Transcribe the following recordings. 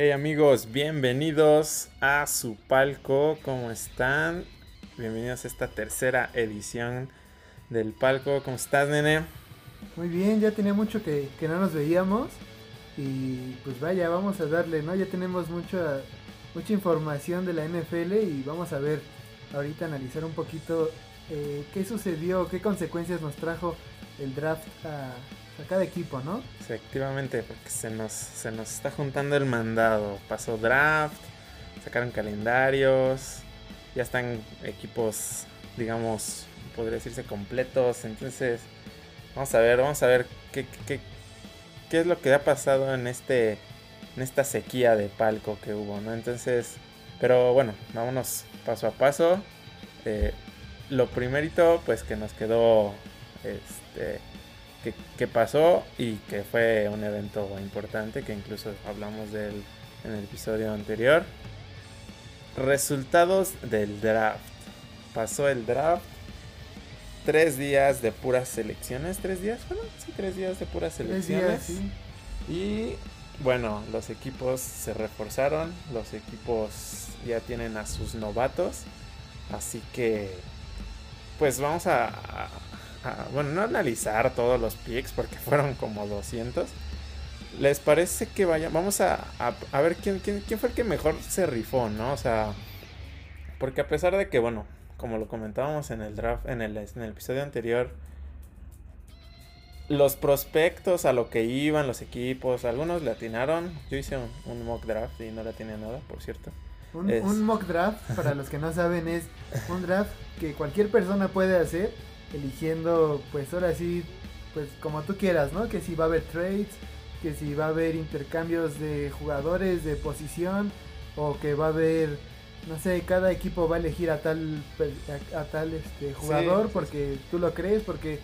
Hey amigos, bienvenidos a su palco, ¿cómo están? Bienvenidos a esta tercera edición del palco, ¿cómo estás nene? Muy bien, ya tenía mucho que, que no nos veíamos y pues vaya, vamos a darle, ¿no? Ya tenemos mucha, mucha información de la NFL y vamos a ver ahorita analizar un poquito eh, qué sucedió, qué consecuencias nos trajo el draft a, a cada equipo, ¿no? Efectivamente, porque se nos, se nos está juntando el mandado. Pasó draft, sacaron calendarios, ya están equipos, digamos, podría decirse completos. Entonces, vamos a ver, vamos a ver qué, qué, qué es lo que ha pasado en este en esta sequía de palco que hubo, ¿no? Entonces, pero bueno, vámonos paso a paso. Eh, lo primerito, pues que nos quedó, este, que, que, pasó y que fue un evento importante, que incluso hablamos de él en el episodio anterior. Resultados del draft. Pasó el draft. Tres días de puras selecciones. ¿Tres días? Bueno, sí, tres días de puras selecciones. Días, sí. Y bueno, los equipos se reforzaron. Los equipos ya tienen a sus novatos. Así que, pues vamos a, a, bueno, no analizar todos los picks porque fueron como 200. ¿Les parece que vaya? Vamos a, a ver quién, quién, quién, fue el que mejor se rifó, ¿no? O sea, porque a pesar de que, bueno, como lo comentábamos en el draft, en el, en el episodio anterior, los prospectos a lo que iban los equipos, algunos le atinaron. Yo hice un, un mock draft y no le atiné nada, por cierto. Un, es... un, mock draft, para los que no saben, es un draft que cualquier persona puede hacer, eligiendo, pues ahora sí, pues como tú quieras, ¿no? Que si va a haber trades, que si va a haber intercambios de jugadores de posición, o que va a haber, no sé, cada equipo va a elegir a tal, a, a tal este, jugador sí, porque sí. tú lo crees, porque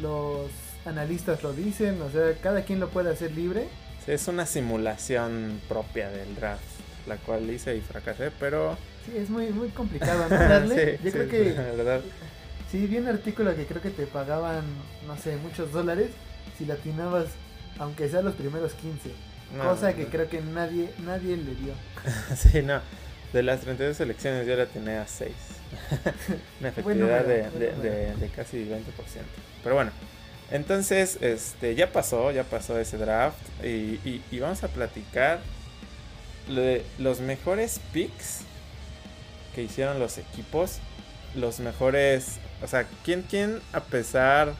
los analistas lo dicen, o sea, cada quien lo puede hacer libre. Sí, es una simulación propia del draft la cual hice y fracasé, pero... Sí, es muy, muy complicado, ¿no? Darle. sí, Yo sí, creo que... La verdad. Sí, vi un artículo que creo que te pagaban, no sé, muchos dólares si latinabas, aunque sea los primeros 15. No, cosa no, que no. creo que nadie, nadie le dio. sí, no. De las 32 selecciones yo la tenía a 6. Una efectividad bueno, de, bueno, de, de, de, casi 20%. Pero bueno, entonces este ya pasó, ya pasó ese draft y, y, y vamos a platicar de los mejores picks que hicieron los equipos, los mejores, o sea, ¿quién, quién a pesar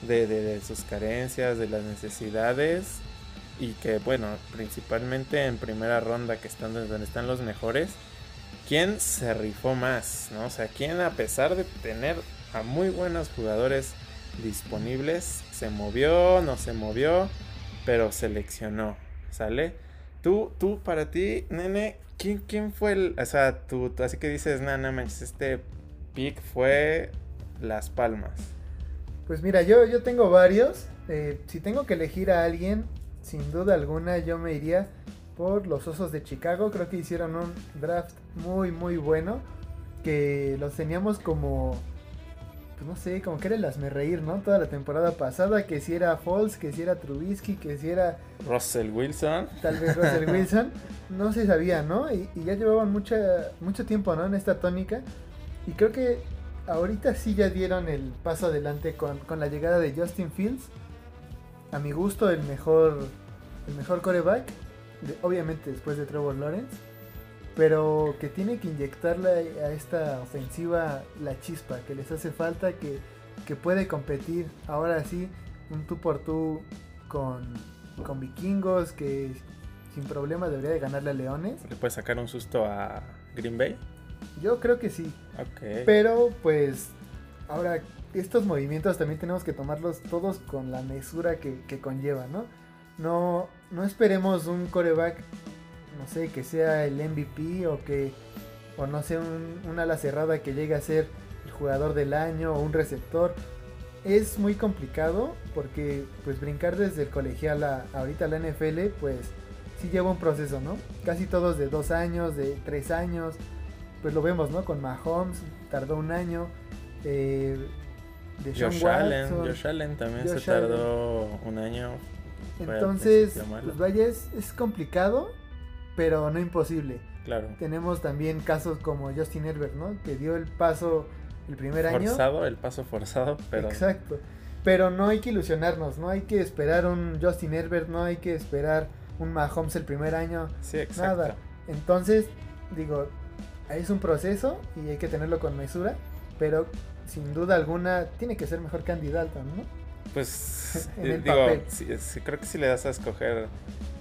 de, de, sus carencias, de las necesidades y que, bueno, principalmente en primera ronda que están donde están los mejores, quién se rifó más, ¿no? O sea, quién a pesar de tener a muy buenos jugadores disponibles, se movió, no se movió, pero seleccionó, ¿sale? Tú, tú, para ti, nene, ¿quién, quién fue el. O sea, tú, tú así que dices, nana, manches, este pick fue Las Palmas. Pues mira, yo, yo tengo varios. Eh, si tengo que elegir a alguien, sin duda alguna, yo me iría por los Osos de Chicago. Creo que hicieron un draft muy, muy bueno. Que los teníamos como pues no sé, como que era el hazme reír, ¿no? Toda la temporada pasada, que si era Falls, que si era Trubisky, que si era... Russell Wilson. Tal vez Russell Wilson. no se sabía, ¿no? Y, y, ya llevaban mucha, mucho tiempo, ¿no? En esta tónica. Y creo que ahorita sí ya dieron el paso adelante con, con la llegada de Justin Fields. A mi gusto, el mejor, el mejor coreback. De, obviamente después de Trevor Lawrence pero que tiene que inyectarle a esta ofensiva la chispa que les hace falta, que, que puede competir ahora sí un tú por tú con, con vikingos, que sin problema debería de ganarle a Leones. ¿Le puede sacar un susto a Green Bay? Yo creo que sí. Okay. Pero pues ahora estos movimientos también tenemos que tomarlos todos con la mesura que, que conlleva, ¿no? No, no esperemos un coreback no sé, que sea el MVP o que, o no sé, un, un, ala cerrada que llegue a ser el jugador del año o un receptor. Es muy complicado porque pues brincar desde el colegial a ahorita a la NFL pues sí lleva un proceso, ¿no? Casi todos de dos años, de tres años, pues lo vemos, ¿no? Con Mahomes tardó un año. Eh, de Josh Watson, Allen, Josh Allen también Josh se tardó Allen. un año. Entonces, pues vaya, es, es complicado pero no imposible. Claro. Tenemos también casos como Justin Herbert, ¿no? Que dio el paso el primer año. Forzado, el paso forzado, pero... Exacto. Pero no hay que ilusionarnos, no hay que esperar un Justin Herbert, no hay que esperar un Mahomes el primer año. Sí, exacto. Nada. Entonces, digo, es un proceso y hay que tenerlo con mesura, pero sin duda alguna tiene que ser mejor candidato, ¿no? Pues En eh, el digo, papel. sí, sí, creo que si le das a escoger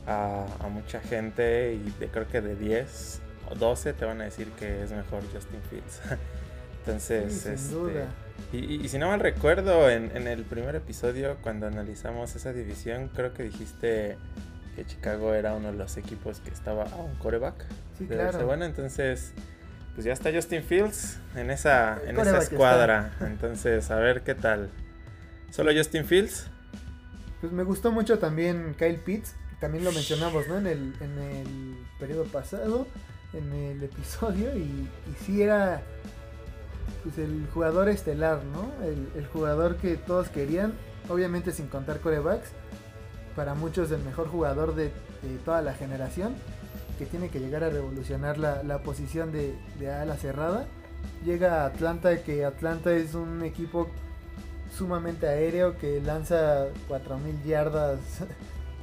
a, a mucha gente y de, creo que de 10 o 12 te van a decir que es mejor Justin Fields. Entonces, Sí, sin este, duda. Y, y- y si no mal recuerdo, en, en el primer episodio, cuando analizamos esa división, creo que dijiste que Chicago era uno de los equipos que estaba a un coreback. Sí, de claro. bueno, entonces, pues ya está Justin Fields en esa, en esa escuadra. Entonces, a ver qué tal. ¿Solo Justin Fields? Pues me gustó mucho también Kyle Pitts, también lo mencionamos, ¿no? En el, en el periodo pasado, en el episodio, y, y sí era pues el jugador estelar, ¿no? El, el jugador que todos querían, obviamente sin contar corebacks, para muchos el mejor jugador de, de toda la generación, que tiene que llegar a revolucionar la, la posición de, de ala cerrada. Llega a Atlanta, que Atlanta es un equipo sumamente aéreo que lanza 4000 yardas.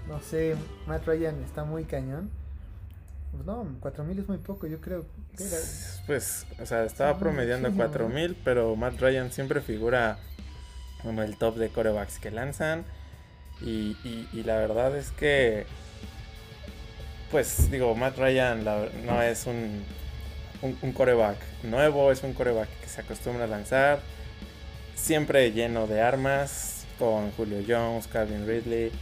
No sé, Matt Ryan está muy cañón. Pues no, 4000 es muy poco, yo creo. que era- Pues, o sea, estaba Sí, promediando muchísimo, 4000, pero Matt Ryan siempre figura en el top de corebacks que lanzan. Y, y- y la verdad es que, pues, digo, Matt Ryan no es un, un, coreback nuevo, es un coreback que se acostumbra a lanzar. Siempre lleno de armas, con Julio Jones, Calvin Ridley.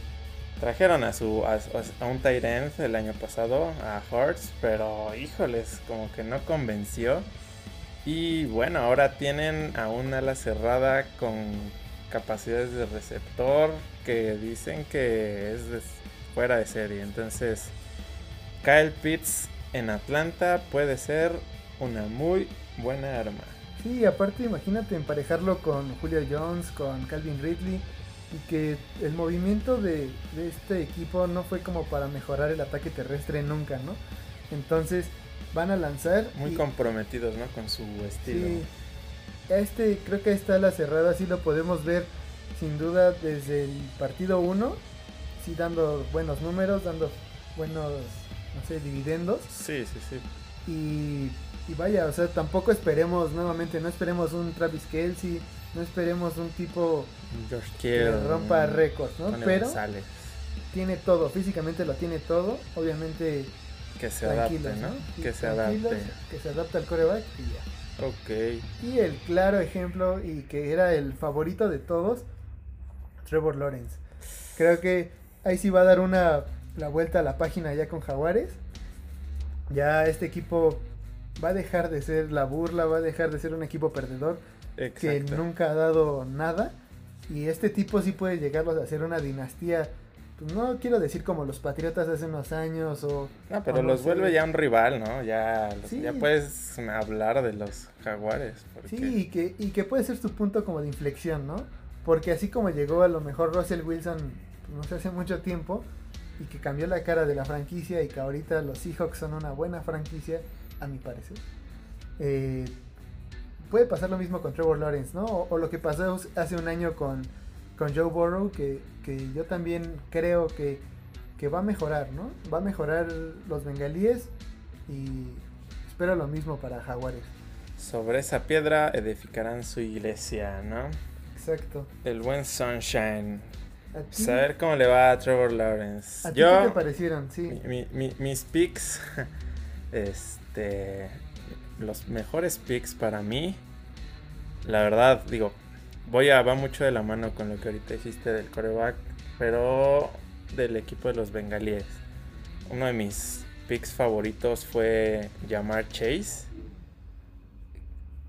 Trajeron a su a, un tight end el año pasado, a Hurts, pero híjoles, como que no convenció. Y bueno, ahora tienen a un ala cerrada con capacidades de receptor que dicen que es fuera de serie. Entonces, Kyle Pitts en Atlanta puede ser una muy buena arma. Sí, aparte imagínate emparejarlo con Julio Jones, con Calvin Ridley, y que el movimiento de, de este equipo no fue como para mejorar el ataque terrestre nunca, ¿no? Entonces van a lanzar. Muy y- comprometidos, ¿no? Con su estilo. Sí. Este, creo que esta la cerrada sí lo podemos ver sin duda desde el partido 1, sí dando buenos números, dando buenos, no sé, dividendos. Sí, sí, sí. Y, y vaya, o sea, tampoco esperemos nuevamente, no esperemos un Travis Kelsey, no esperemos un tipo George que rompa récords, ¿no? Tony Pero González, tiene todo, físicamente lo tiene todo, obviamente que se adapte, ¿no? Sí, Que se adapte. Que se adapte al coreback y ya. Ok. Y el claro ejemplo y que era el favorito de todos, Trevor Lawrence. Creo que ahí sí va a dar una la vuelta a la página ya con Jaguares. Ya este equipo va a dejar de ser la burla, va a dejar de ser un equipo perdedor que nunca ha dado nada. Y este tipo sí puede llegar a ser una dinastía. pues, no quiero decir como los Patriotas hace unos años o... No, pero o no los vuelve ya un rival, ¿no? Ya, Sí. ya puedes hablar de los jaguares. Porque... Sí, y que, y que puede ser su punto como de inflexión, ¿no? Porque así como llegó a lo mejor Russell Wilson, pues, no sé, hace mucho tiempo, y que cambió la cara de la franquicia y que ahorita los Seahawks son una buena franquicia, a mi parecer. eh, puede pasar lo mismo con Trevor Lawrence, ¿no? O, o lo que pasó hace un año con, con Joe Burrow, que, que yo también creo que, que va a mejorar, ¿no? Va a mejorar los bengalíes y espero lo mismo para Jaguares. Sobre esa piedra edificarán su iglesia, ¿no? Exacto. El buen Sunshine. ¿A ti, Saber cómo le va a Trevor Lawrence. ¿a ti qué te Yo, parecieron? Sí. mi- mi- mi- mis picks, este, los mejores picks para mí, la verdad, digo, voy a, va mucho de la mano con lo que ahorita dijiste del coreback, pero del equipo de los bengalíes. Uno de mis picks favoritos fue Jamar Chase,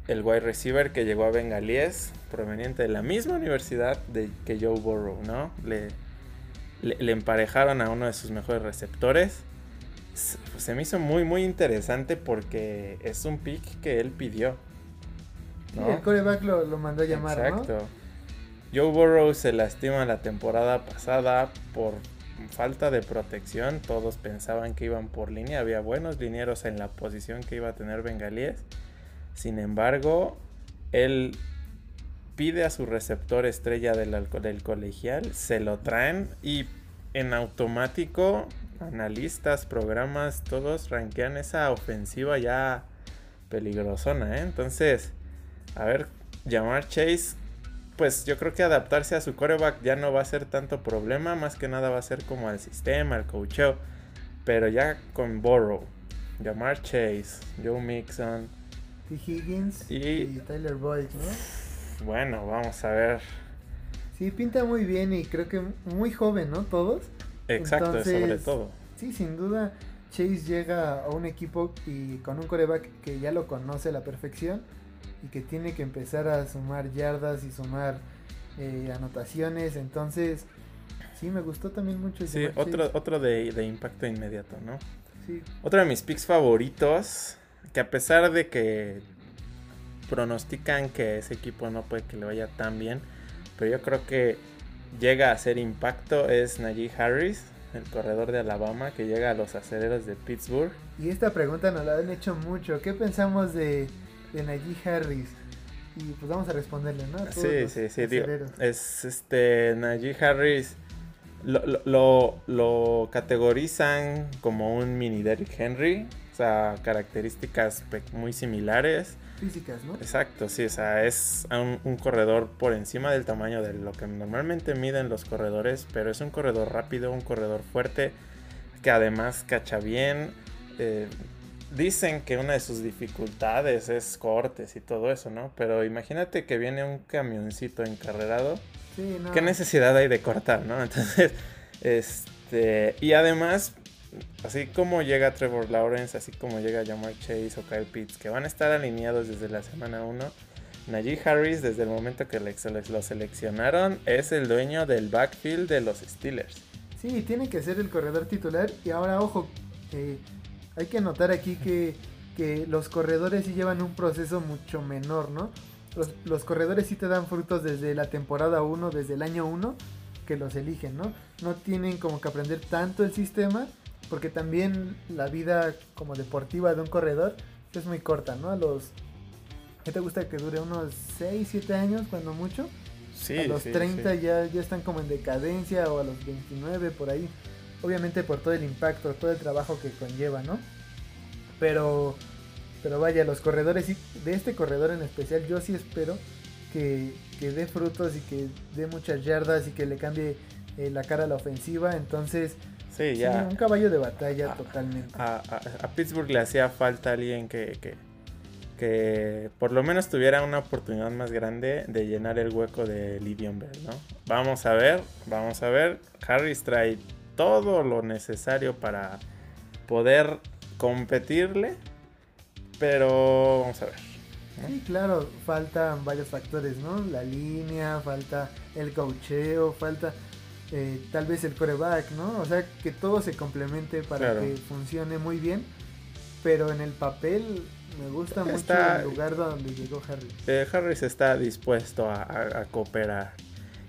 el wide receiver que llegó a bengalíes, proveniente de la misma universidad de, que Joe Burrow, ¿no? Le, le, le emparejaron a uno de sus mejores receptores. Se, se me hizo muy, muy interesante porque es un pick que él pidió. Sí, ¿no? el coreback lo, lo mandó a llamar, Exacto. Joe Burrow se lastima la temporada pasada por falta de protección. Todos pensaban que iban por línea. Había buenos linieros en la posición que iba a tener Bengalíes. Sin embargo, él pide a su receptor estrella del, del colegial, se lo traen y en automático analistas, programas, todos rankean esa ofensiva ya peligrosona, ¿eh? Entonces, a ver, llamar Chase, pues yo creo que adaptarse a su coreback ya no va a ser tanto problema, más que nada va a ser como al sistema, al coacheo. Pero ya con Borrow, llamar Chase, Joe Mixon. Y Higgins y, Tyler Boyd, ¿no? Bueno, vamos a ver. Sí, pinta muy bien y creo que muy joven, ¿no? Todos. Exacto, sobre todo. Sí, sin duda. Chase llega a un equipo y con un coreback que ya lo conoce a la perfección y que tiene que empezar a sumar yardas y sumar eh, anotaciones. Entonces, sí, me gustó también mucho. Sí, otro, otro de, de, impacto inmediato, ¿no? Sí. Otro de mis picks favoritos, que a pesar de que pronostican que ese equipo no puede que le vaya tan bien, pero yo creo que llega a hacer impacto es Najee Harris el corredor de Alabama que llega a los aceleros de Pittsburgh. Y esta pregunta nos la han hecho mucho. ¿Qué pensamos de, de Najee Harris? Y pues vamos a responderle, ¿no? sí, sí, sí. es este Najee Harris. Lo, lo, lo, categorizan como un mini Derrick Henry. O sea, características muy similares físicas, ¿no? Exacto, sí, o sea, es un, corredor por encima del tamaño de lo que normalmente miden los corredores, pero es un corredor rápido, un corredor fuerte, que además cacha bien. Eh, dicen que una de sus dificultades es cortes y todo eso, ¿no? Pero imagínate que viene un camioncito encarrerado. Sí, no. ¿Qué necesidad hay de cortar, no? Entonces, este, y además así como llega Trevor Lawrence, así como llega Jamar Chase o Kyle Pitts, que van a estar alineados desde la semana 1, Najee Harris, desde el momento que lo seleccionaron, es el dueño del backfield de los Steelers. Sí, tiene que ser el corredor titular. Y ahora, ojo, hay que notar aquí que, los corredores sí llevan un proceso mucho menor, ¿no? Los, los corredores sí te dan frutos desde la temporada 1, desde el año 1, que los eligen, ¿no? No tienen como que aprender tanto el sistema porque también la vida como deportiva de un corredor es muy corta, ¿no? A los... ¿Qué te gusta que dure? ¿Unos 6, 7 años cuando mucho? Sí, a los 30 Ya, ya están como en decadencia o a los 29 por ahí. Obviamente por todo el impacto, todo el trabajo que conlleva, ¿no? Pero, pero vaya, los corredores, de este corredor en especial, yo sí espero que, que dé frutos y que dé muchas yardas y que le cambie eh, la cara a la ofensiva. Entonces, Sí, ya. un caballo de batalla totalmente. A, Pittsburgh le hacía falta alguien que, que, por lo menos tuviera una oportunidad más grande de llenar el hueco de Livion Bell, ¿no? Vamos a ver, vamos a ver. Harris trae todo lo necesario para poder competirle, pero vamos a ver. Sí, claro, faltan varios factores, ¿no? La línea, falta el caucheo, falta eh, tal vez el coreback, ¿no? O sea, que todo se complemente para que funcione muy bien. Pero en el papel me gusta mucho el lugar donde llegó Harris. Eh, Harris está dispuesto a, cooperar.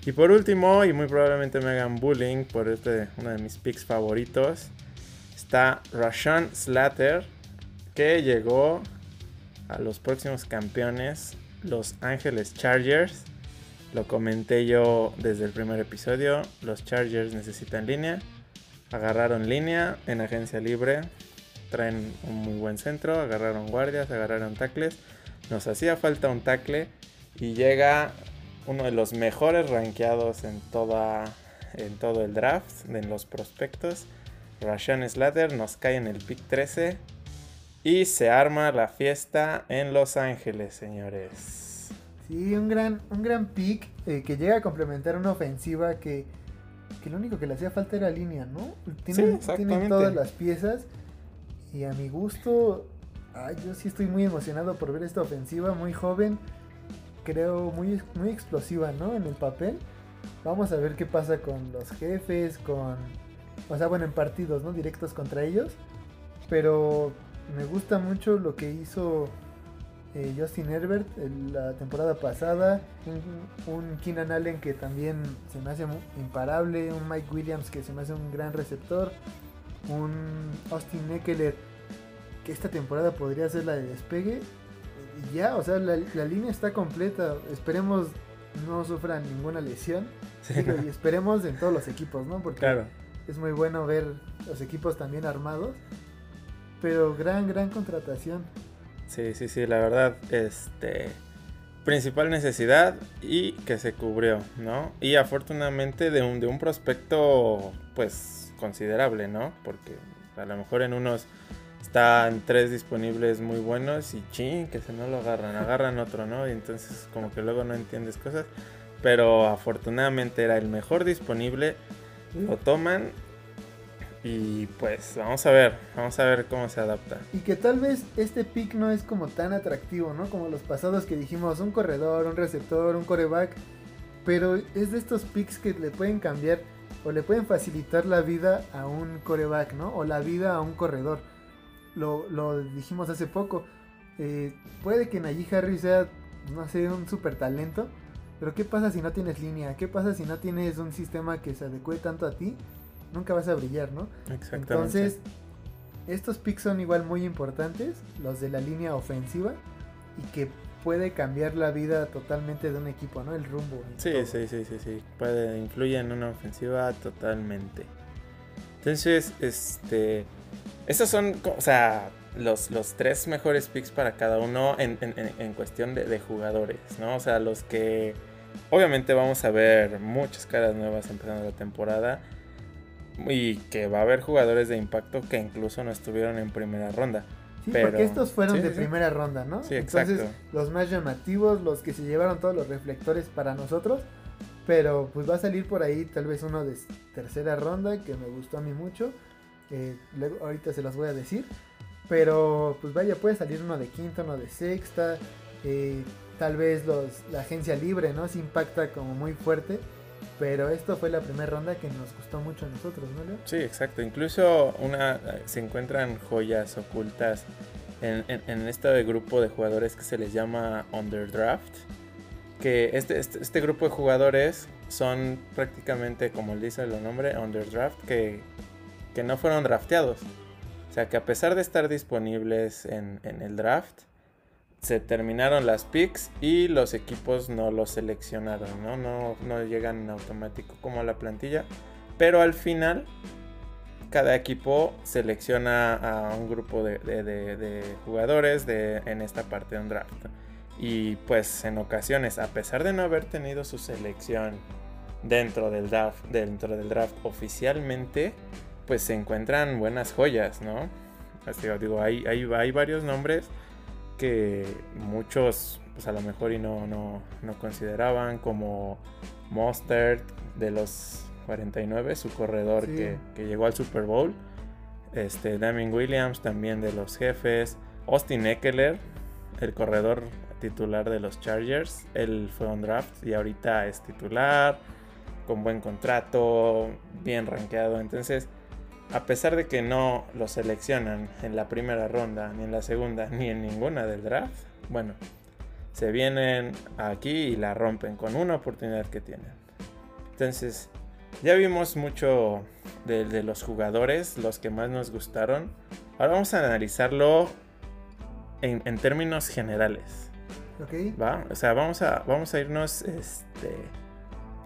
Y por último, y muy probablemente me hagan bullying por este, uno de mis picks favoritos, está Rashawn Slater, que llegó a los próximos campeones, Los Ángeles Chargers lo comenté yo desde el primer episodio. Los Chargers necesitan línea. Agarraron línea en agencia libre. Traen un muy buen centro. Agarraron guardias, agarraron tackles. Nos hacía falta un tackle. Y llega uno de los mejores rankeados en, toda, en todo el draft, en los prospectos. Rashan Slater nos cae en el pick 13. Y se arma la fiesta en Los Ángeles, señores. Sí, un gran, un gran pick eh, que llega a complementar una ofensiva que, lo único que le hacía falta era línea, ¿no? Tiene, todas las piezas y a mi gusto, yo sí estoy muy emocionado por ver esta ofensiva, muy joven, creo muy, muy explosiva, ¿no? En el papel. Vamos a ver qué pasa con los jefes, con... O sea, bueno, en partidos, ¿no? Directos contra ellos. Pero me gusta mucho lo que hizo eh, Justin Herbert la temporada pasada, un, un, Keenan Allen que también se me hace imparable, un Mike Williams que se me hace un gran receptor, un Austin Eckler que esta temporada podría ser la de despegue. Y ya, o sea, la, línea está completa. Esperemos no sufran ninguna lesión. y esperemos en todos los equipos, ¿no? Porque es muy bueno ver los equipos también armados. Pero gran, gran contratación. Sí, sí, sí, la verdad, este principal necesidad y que se cubrió, ¿no? Y afortunadamente de un, de un prospecto, pues, considerable, ¿no? Porque a lo mejor en unos están tres disponibles muy buenos y ching, que se no lo agarran, agarran otro, ¿no? Y entonces como que luego no entiendes cosas. Pero afortunadamente era el mejor disponible, lo toman y pues vamos a ver, vamos a ver cómo se adapta. Y que tal vez este pick no es como tan atractivo, ¿no? Como los pasados que dijimos, un corredor, un receptor, un coreback. Pero es de estos picks que le pueden cambiar o le pueden facilitar la vida a un coreback, ¿no? O la vida a un corredor lo, dijimos hace poco. Eh, puede que Najee Harris sea, no sé, un super talento. Pero ¿qué pasa si no tienes línea? ¿Qué pasa si no tienes un sistema que se adecue tanto a ti? Nunca vas a brillar, ¿no? Exactamente. Entonces, estos picks son igual muy importantes, los de la línea ofensiva, y que puede cambiar la vida totalmente de un equipo, ¿no? El rumbo. Sí, sí, sí, sí, sí. Puede, influye en una ofensiva totalmente. Entonces, este estos son, o sea, los, los tres mejores picks para cada uno en, cuestión de, jugadores, ¿no? O sea, los que obviamente vamos a ver muchas caras nuevas empezando la temporada y que va a haber jugadores de impacto que incluso no estuvieron en primera ronda. Sí, porque estos fueron de primera ronda, ¿no? Sí, exacto. Entonces, los más llamativos, los que se llevaron todos los reflectores para nosotros. Pero pues va a salir por ahí tal vez uno de tercera ronda que me gustó a mí mucho luego, ahorita se las voy a decir. Pero pues vaya, puede salir uno de quinta, uno de sexta. Eh, tal vez los, la agencia libre, ¿no? Se impacta como muy fuerte. Pero esto fue la primera ronda que nos gustó mucho a nosotros, ¿no, Leo? Sí, exacto. Incluso una, se encuentran joyas ocultas en, en, este grupo de jugadores que se les llama Underdraft. Que este, este, este grupo de jugadores son prácticamente, como dice el nombre, Underdraft, que que no fueron drafteados. O sea que a pesar de estar disponibles en, el draft, se terminaron las picks y los equipos no los seleccionaron, ¿no? No, no llegan en automático como a la plantilla. Pero al final, cada equipo selecciona a un grupo de, jugadores de, en esta parte de un draft. Y pues en ocasiones, a pesar de no haber tenido su selección dentro del draft, dentro del draft oficialmente, pues se encuentran buenas joyas, ¿no? Así digo, hay, hay varios nombres que muchos pues a lo mejor y no, no, no consideraban como Mustard de los 49, su corredor que, que, llegó al Super Bowl. Este, Damien Williams también de los jefes. Austin Eckler, el corredor titular de los Chargers. Él fue un draft y ahorita es titular, con buen contrato, bien rankeado. Entonces, a pesar de que no lo seleccionan en la primera ronda, ni en la segunda, ni en ninguna del draft, bueno, se vienen aquí y la rompen con una oportunidad que tienen. Entonces, ya vimos mucho de, los jugadores, los que más nos gustaron. Ahora vamos a analizarlo en, términos generales. Ok. ¿Va? O sea, vamos a, vamos a irnos este,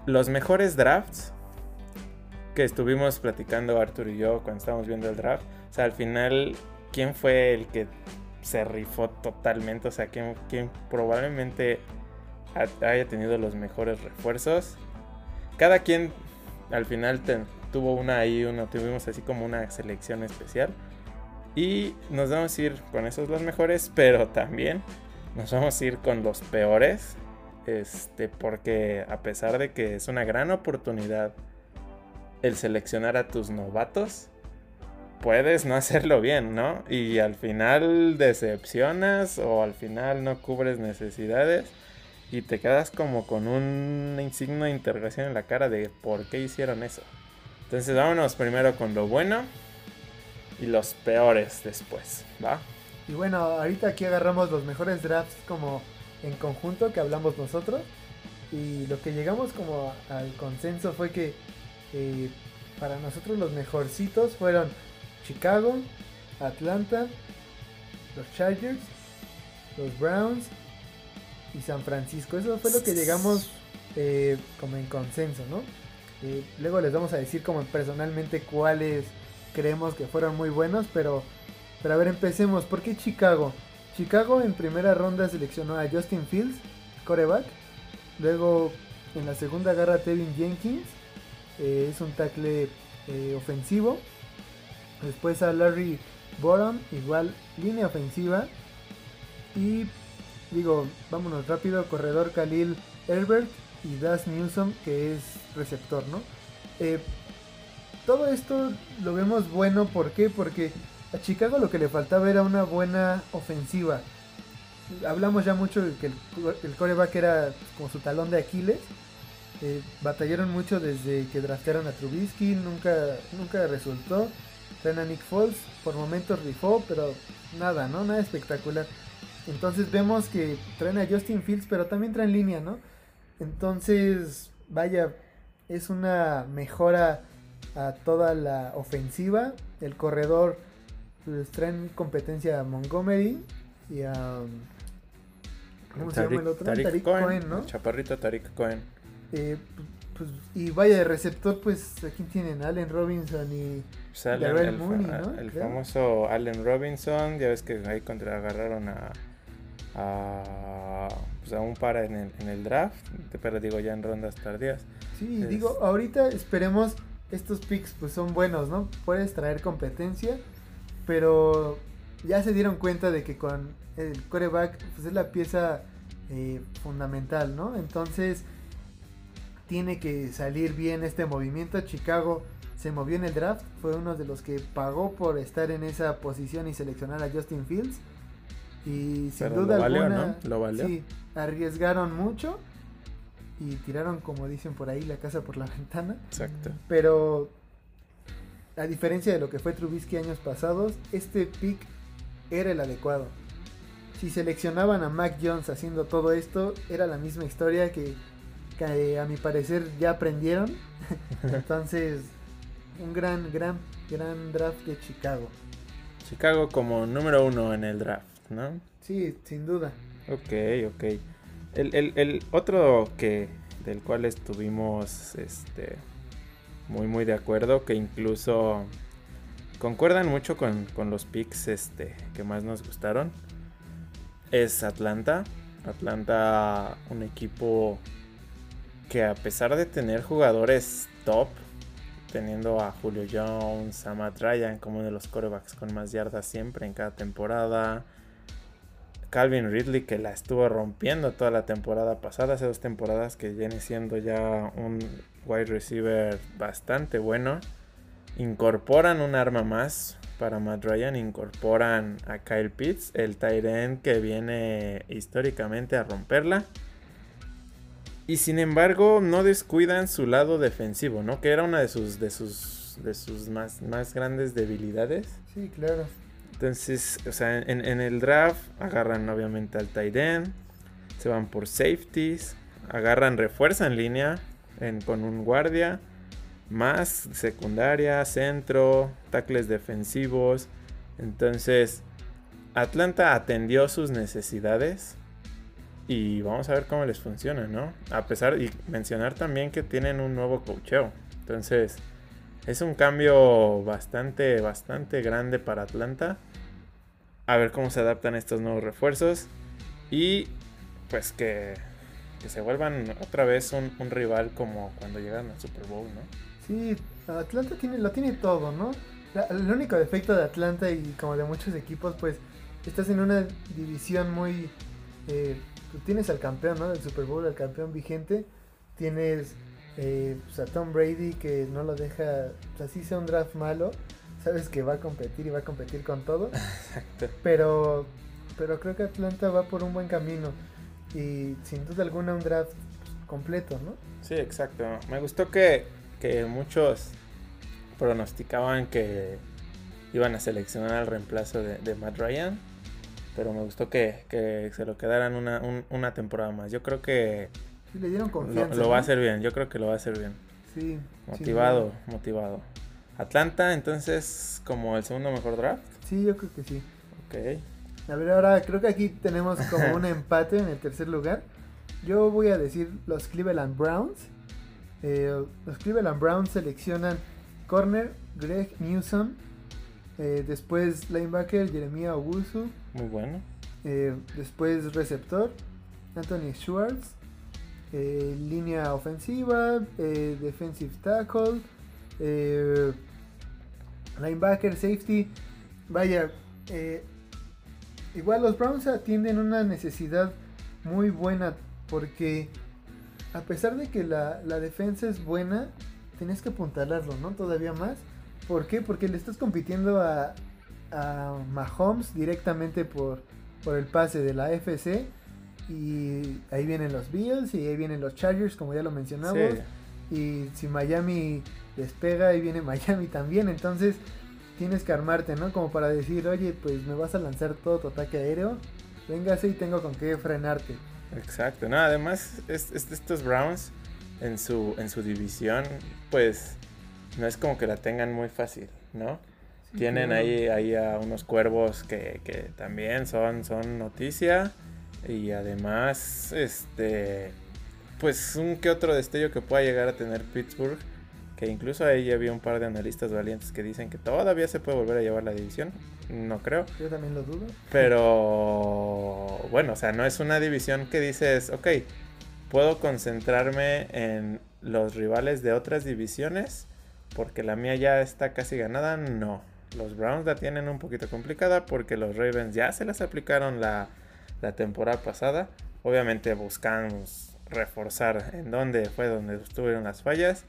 los mejores drafts que estuvimos platicando Arthur y yo cuando estábamos viendo el draft. O sea, al final, ¿quién fue el que se rifó totalmente? O sea, ¿quién, quién probablemente haya tenido los mejores refuerzos? Cada quien al final tuvo una ahí, uno, tuvimos así como una selección especial. Y nos vamos a ir con esos los mejores, pero también nos vamos a ir con los peores. Este, porque a pesar de que es una gran oportunidad el seleccionar a tus novatos, puedes no hacerlo bien, ¿no? Y al final decepcionas o al final no cubres necesidades y te quedas como con un signo de interrogación en la cara de por qué hicieron eso. Entonces vámonos primero con lo bueno y los peores después, ¿va? Y bueno, ahorita aquí agarramos los mejores drafts como en conjunto que hablamos nosotros. Y lo que llegamos como al consenso fue que para nosotros los mejorcitos fueron Chicago, Atlanta, los Chargers, los Browns y San Francisco. Eso fue lo que llegamos eh, como en consenso, ¿no? Eh, luego les vamos a decir como personalmente cuáles creemos que fueron muy buenos, pero, pero a ver, empecemos. ¿Por qué Chicago? Chicago en primera ronda seleccionó a Justin Fields, coreback. Luego en la segunda agarra a Tevin Jenkins, eh, es un tackle ofensivo. Después a Larry Borum, igual línea ofensiva. Y digo, vámonos rápido, corredor Khalil Herbert y Das Newsom, que es receptor, ¿no? Eh, todo esto lo vemos bueno, ¿por qué? Porque a Chicago lo que le faltaba era una buena ofensiva. Hablamos ya mucho de que el, coreback era como su talón de Aquiles. Eh, batallaron mucho desde que draftearon a Trubisky, nunca, nunca resultó. Traen a Nick Foles, por momentos rifó, pero nada, ¿no? Nada espectacular. Entonces vemos que traen a Justin Fields, pero también traen línea, ¿no? Entonces, vaya, es una mejora a toda la ofensiva. El corredor, pues traen competencia a Montgomery y a... ¿Cómo se llama el otro? Tariq, Cohen, ¿no? chaparrito Tariq Cohen. Eh, pues, y vaya de receptor, pues aquí tienen Allen Robinson y pues el, Mooney, ¿no? El famoso Allen Robinson, ya ves que ahí contra agarraron a, a, pues a un par en el, en el draft, pero digo ya en rondas tardías. Sí, digo, ahorita esperemos, estos picks pues son buenos, ¿no? Puedes traer competencia, pero ya se dieron cuenta de que con el coreback pues es la pieza eh, fundamental, ¿no? Entonces tiene que salir bien este movimiento. Chicago se movió en el draft, fue uno de los que pagó por estar en esa posición y seleccionar a Justin Fields. Y sin duda lo valió, alguna, ¿no? Lo valió. Sí, arriesgaron mucho y tiraron, como dicen por ahí, la casa por la ventana. Exacto. Pero a diferencia de lo que fue Trubisky años pasados, este pick era el adecuado. Si seleccionaban a Mac Jones haciendo todo esto, era la misma historia que que a mi parecer ya aprendieron. Entonces, un gran, gran, gran draft de Chicago. Chicago como número uno en el draft, ¿no? Sí, sin duda. Ok, ok. El, el, otro que del cual estuvimos este muy muy de acuerdo, que incluso concuerdan mucho con, con los picks este, que más nos gustaron, es Atlanta. Atlanta, un equipo que a pesar de tener jugadores top, teniendo a Julio Jones, a Matt Ryan como uno de los corebacks con más yardas siempre en cada temporada, Calvin Ridley que la estuvo rompiendo toda la temporada pasada, hace dos temporadas que viene siendo ya un wide receiver bastante bueno. Incorporan un arma más para Matt Ryan, incorporan a Kyle Pitts, el tight end que viene históricamente a romperla. Y sin embargo, no descuidan su lado defensivo, ¿no? Que era una de sus, de sus, de sus más, más grandes debilidades. Sí, claro. Entonces, o sea, en, el draft agarran obviamente al tight end, se van por safeties, agarran refuerza en línea con un guardia, más secundaria, centro, tackles defensivos. Entonces, Atlanta atendió sus necesidades y vamos a ver cómo les funciona, ¿no? A pesar y mencionar también que tienen un nuevo cocheo. Entonces, es un cambio bastante, bastante grande para Atlanta. A ver cómo se adaptan estos nuevos refuerzos. Y pues que, que se vuelvan otra vez un, rival como cuando llegan al Super Bowl, ¿no? Sí, Atlanta tiene, lo tiene todo, ¿no? el único defecto de Atlanta y como de muchos equipos, pues estás en una división muy eh, tienes al campeón, ¿no? Del Super Bowl, al campeón vigente. Tienes eh, pues, a Tom Brady que no lo deja, pues, así sea un draft malo, sabes que va a competir y va a competir con todo. Exacto. Pero, pero creo que Atlanta va por un buen camino y sin duda alguna un draft completo, ¿no? Sí, exacto. Me gustó que, que muchos pronosticaban que iban a seleccionar el reemplazo de, de Matt Ryan pero me gustó que, que se lo quedaran una, una temporada más. Yo creo que sí, le dieron confianza, lo, va a hacer bien, yo creo que lo va a hacer bien. Sí. Motivado, motivado. Atlanta, entonces, como el segundo mejor draft. Sí, yo creo que sí. Ok. A ver, ahora creo que aquí tenemos como un empate en el tercer lugar. Yo voy a decir los Cleveland Browns. Eh, los Cleveland Browns seleccionan corner Greg Newsom. Eh, después linebacker Jeremiah Owusu. Muy bueno. Eh, después receptor Anthony Schwartz. línea ofensiva. defensive tackle. linebacker, safety. Vaya, igual los Browns atienden una necesidad muy buena porque a pesar de que la, defensa es buena, tienes que apuntalarlo, ¿no? Todavía más. ¿Por qué? Porque le estás compitiendo a, a Mahomes directamente por, por el pase de la FC. Y ahí vienen los Bills y ahí vienen los Chargers, como ya lo mencionamos. Y si Miami despega, ahí viene Miami también. Entonces tienes que armarte, ¿no? Como para decir, oye, pues me vas a lanzar todo tu ataque aéreo. Véngase y tengo con qué frenarte. Exacto, no, además estos Browns en su, en su división, pues no es como que la tengan muy fácil, ¿no? Tienen ahí, ahí a unos cuervos que, que, también son, son noticia y además, este, pues un que otro destello que pueda llegar a tener Pittsburgh que incluso ahí había un par de analistas valientes que dicen que todavía se puede volver a llevar la división. No creo. Yo también lo dudo. Pero bueno, o sea, no es una división que dices, ok, puedo concentrarme en los rivales de otras divisiones porque la mía ya está casi ganada. No. Los Browns la tienen un poquito complicada porque los Ravens ya se las aplicaron la, la temporada pasada. Obviamente buscamos reforzar en dónde fue donde estuvieron las fallas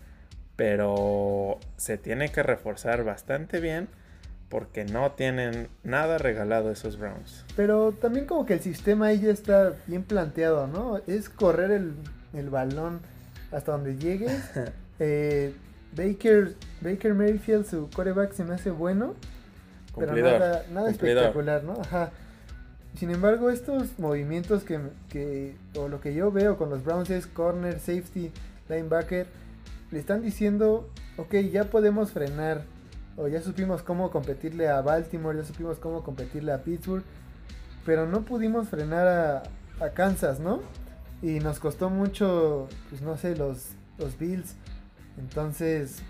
pero se tiene que reforzar bastante bien porque no tienen nada regalado esos Browns. Pero también como que el sistema ahí ya está bien planteado, ¿no? Es correr el, balón hasta donde llegues. Eh, Baker, Baker Mayfield, su coreback se me hace bueno, pero nada, nada espectacular, ¿no? Ajá. Sin embargo, estos movimientos que, que, o lo que yo veo con los Browns es corner, safety, linebacker, le están diciendo, ok, ya podemos frenar, o ya supimos cómo competirle a Baltimore, ya supimos cómo competirle a Pittsburgh, pero no pudimos frenar a, Kansas, ¿no? Y nos costó mucho, pues no sé, los, los Bills. Entonces,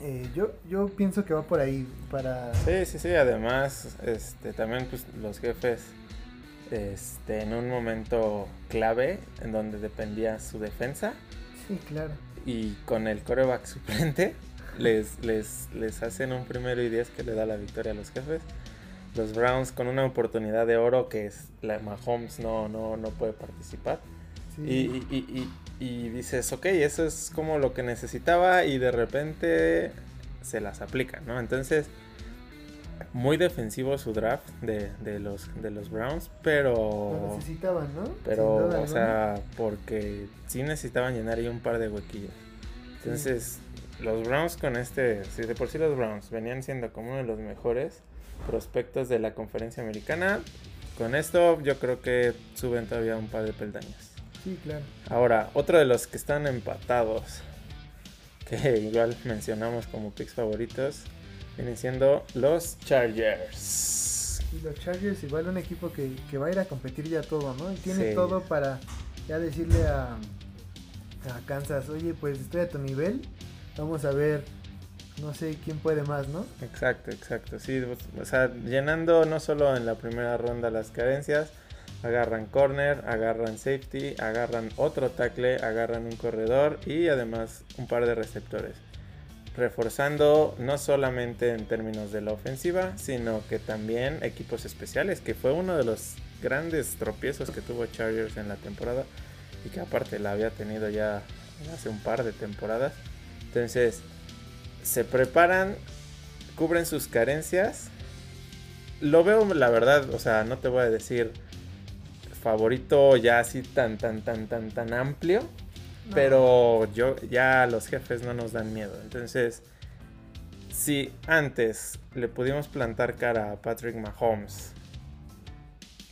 eh, yo, yo pienso que va por ahí para... Sí, sí, sí, además, este, también pues, los jefes, este, en un momento clave en donde dependía su defensa. Sí, claro y con el coreback suplente les, les, les hacen un primero y diez que le da la victoria a los jefes. Los Browns con una oportunidad de oro que es la Mahomes no, no, no puede participar. Y, y, y, y, dices, ok, eso es como lo que necesitaba y de repente se las aplica, ¿no? Entonces, muy defensivo su draft de, de, los, de los Browns, pero... Lo necesitaban, ¿no? Pero, o sea, porque sí necesitaban llenar ahí un par de huequillos. Entonces, los Browns con este, si de por sí los Browns venían siendo como uno de los mejores prospectos de la conferencia americana, con esto yo creo que suben todavía un par de peldaños. Sí, claro. Ahora, otro de los que están empatados, que igual mencionamos como picks favoritos, vienen siendo los Chargers. Y los Chargers igual un equipo que, va a ir a competir ya todo, ¿no? Y tiene todo para ya decirle a, a Kansas, oye, pues estoy a tu nivel, vamos a ver, no sé quién puede más, ¿no? Exacto, exacto, sí, o sea, llenando no solo en la primera ronda las carencias, agarran corner, agarran safety, agarran otro tackle, agarran un corredor y además un par de receptores reforzando no solamente en términos de la ofensiva, sino que también equipos especiales, que fue uno de los grandes tropiezos que tuvo Chargers en la temporada y que aparte la había tenido ya hace un par de temporadas. Entonces, se preparan, cubren sus carencias. Lo veo, la verdad, o sea, no te voy a decir favorito ya así tan, tan, tan, tan, tan amplio pero yo ya los jefes no nos dan miedo. Entonces, si antes le pudimos plantar cara a Patrick Mahomes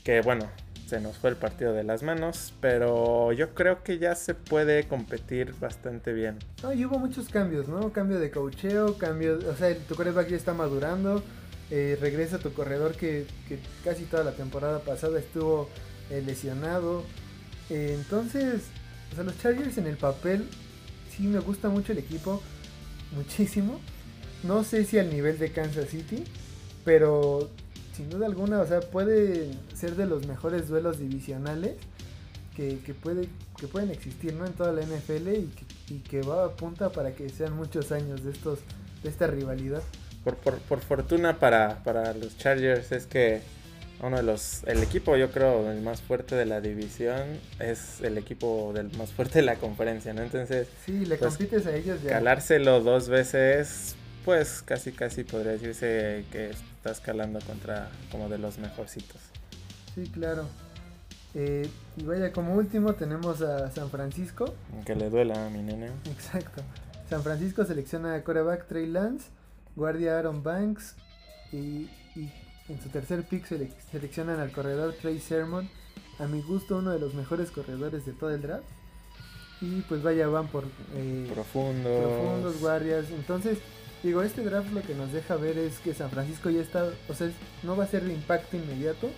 que bueno, se nos fue el partido de las manos, pero yo creo que ya se puede competir bastante bien. No, y hubo muchos cambios, ¿no? Cambio de cocheo, cambio, o sea, tu coreback ya está madurando, eh, regresa tu corredor que, que, casi toda la temporada pasada estuvo lesionado. Eh, entonces, o sea, los Chargers en el papel, sí me gusta mucho el equipo, muchísimo. No sé si al nivel de Kansas City, pero sin duda alguna, o sea, puede ser de los mejores duelos divisionales que, puede, que pueden existir ¿no? en toda la NFL y que, y que va a punta para que sean muchos años de, estos, de esta rivalidad. Por, por, por fortuna para, para, los Chargers es que uno de los, el equipo yo creo el más fuerte de la división es el equipo del más fuerte de la conferencia, ¿no? Entonces... Sí, le pues, compites a ellos ya. Calárselo dos veces pues casi casi podría decirse que está escalando contra como de los mejorcitos. Sí, claro. Eh, y vaya, como último tenemos a San Francisco. Que le duela a mi nene. Exacto. San Francisco selecciona a coreback Trey Lance, guardia Aaron Banks y, en su tercer pick seleccionan al corredor Trey Sermon. A mi gusto uno de los mejores corredores de todo el draft. Y pues vaya, van por eh, profundos. profundos, guardias. Entonces, Digo, este draft lo que nos deja ver es que San Francisco ya está, o sea, no va a ser de impacto inmediato.